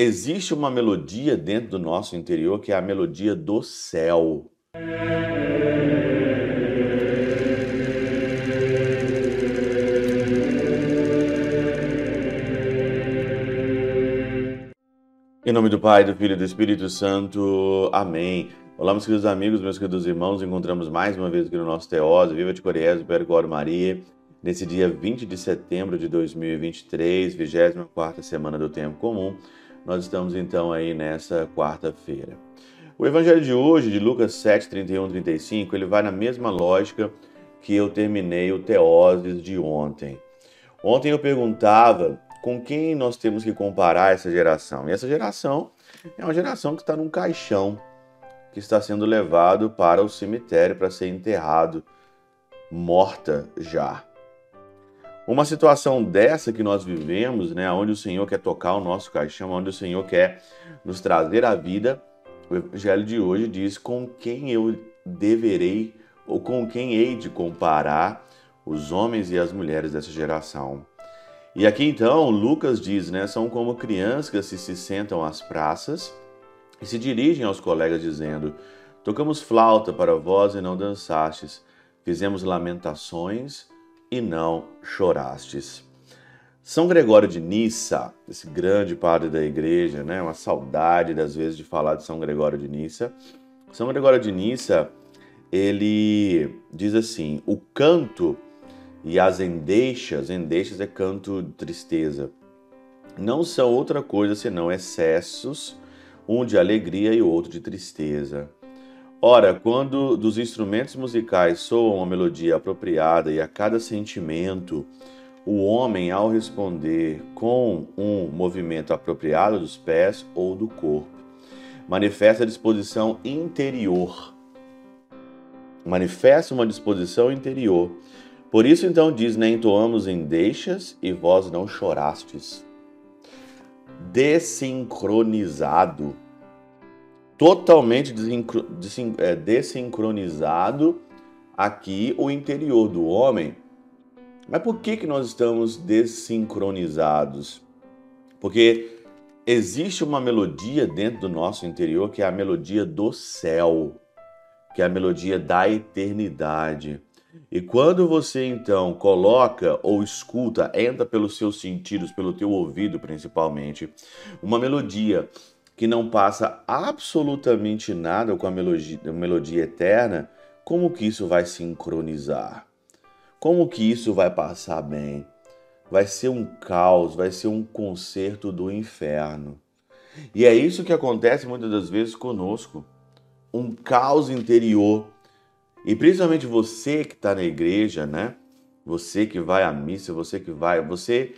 existe uma melodia dentro do nosso interior que é a melodia do céu. Em nome do Pai, do Filho e do Espírito Santo. Amém. Olá, meus queridos amigos, meus queridos irmãos. Encontramos mais uma vez aqui no nosso Teóse. Viva de Coriés, Percor Maria. Nesse dia 20 de setembro de 2023, 24 semana do Tempo Comum, nós estamos então aí nessa quarta-feira. O evangelho de hoje, de Lucas 7, 31 35, ele vai na mesma lógica que eu terminei o Teoses de ontem. Ontem eu perguntava com quem nós temos que comparar essa geração. E essa geração é uma geração que está num caixão, que está sendo levado para o cemitério para ser enterrado, morta já. Uma situação dessa que nós vivemos, né, onde o Senhor quer tocar o nosso caixão, onde o Senhor quer nos trazer a vida, o evangelho de hoje diz com quem eu deverei ou com quem hei de comparar os homens e as mulheres dessa geração. E aqui então, Lucas diz, né, são como crianças que se sentam às praças e se dirigem aos colegas dizendo: Tocamos flauta para vós e não dançastes, fizemos lamentações e não chorastes. São Gregório de Nissa, esse grande padre da igreja, né, uma saudade das vezes de falar de São Gregório de Nissa. São Gregório de Nissa, ele diz assim: o canto e as endeixas, endeixas é canto de tristeza, não são outra coisa senão excessos, um de alegria e outro de tristeza. Ora, quando dos instrumentos musicais soa uma melodia apropriada e a cada sentimento, o homem, ao responder com um movimento apropriado dos pés ou do corpo, manifesta disposição interior. Manifesta uma disposição interior por isso então diz, né, entoamos em deixas e vós não chorastes. Desincronizado. Totalmente é, desincronizado aqui o interior do homem. Mas por que, que nós estamos desincronizados? Porque existe uma melodia dentro do nosso interior que é a melodia do céu, que é a melodia da eternidade. E quando você então coloca ou escuta, entra pelos seus sentidos, pelo teu ouvido principalmente, uma melodia que não passa absolutamente nada com a melodia, a melodia eterna, como que isso vai sincronizar? Como que isso vai passar bem? Vai ser um caos, vai ser um concerto do inferno. E é isso que acontece muitas das vezes conosco. Um caos interior e principalmente você que está na igreja, né? Você que vai à missa, você que vai, você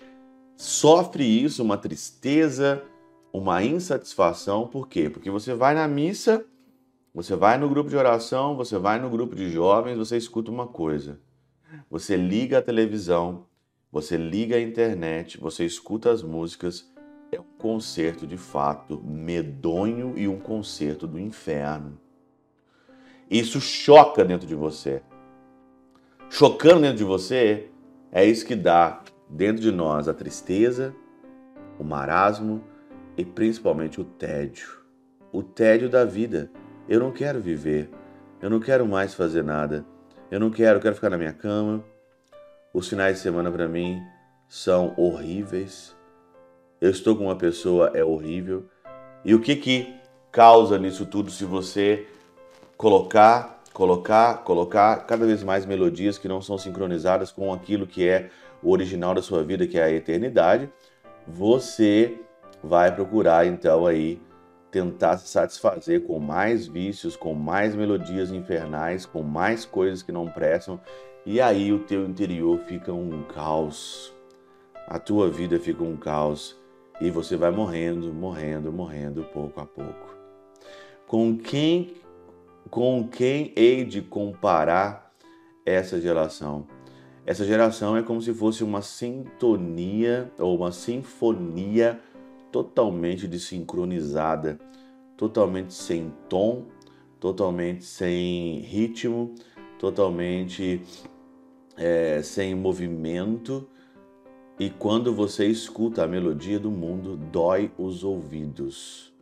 sofre isso, uma tristeza, uma insatisfação. Por quê? Porque você vai na missa, você vai no grupo de oração, você vai no grupo de jovens, você escuta uma coisa. Você liga a televisão, você liga a internet, você escuta as músicas. É um concerto de fato medonho e um concerto do inferno. Isso choca dentro de você. Chocando dentro de você, é isso que dá dentro de nós a tristeza, o marasmo e principalmente o tédio. O tédio da vida. Eu não quero viver. Eu não quero mais fazer nada. Eu não quero, eu quero ficar na minha cama. Os finais de semana para mim são horríveis. Eu estou com uma pessoa é horrível. E o que que causa nisso tudo se você colocar, colocar, colocar cada vez mais melodias que não são sincronizadas com aquilo que é o original da sua vida, que é a eternidade, você vai procurar então aí tentar se satisfazer com mais vícios, com mais melodias infernais, com mais coisas que não prestam, e aí o teu interior fica um caos. A tua vida fica um caos e você vai morrendo, morrendo, morrendo pouco a pouco. Com quem com quem hei de comparar essa geração? Essa geração é como se fosse uma sintonia ou uma sinfonia totalmente desincronizada, totalmente sem tom, totalmente sem ritmo, totalmente é, sem movimento. E quando você escuta a melodia do mundo, dói os ouvidos,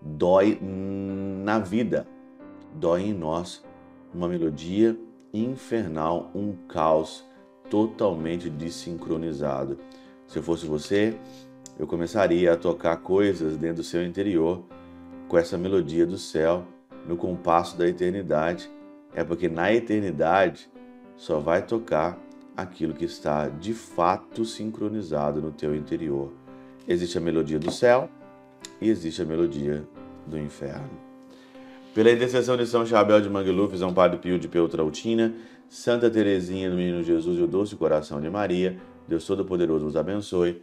dói na vida, dói em nós. Uma melodia infernal, um caos totalmente desincronizado. Se eu fosse você, eu começaria a tocar coisas dentro do seu interior com essa melodia do céu, no compasso da eternidade. É porque na eternidade só vai tocar aquilo que está de fato sincronizado no teu interior. Existe a melodia do céu e existe a melodia do inferno. Pela intercessão de São Chabel de Mangluf, São Padre Pio de Peutrautina, Santa Teresinha do Menino Jesus e o Doce Coração de Maria, Deus Todo-Poderoso vos abençoe.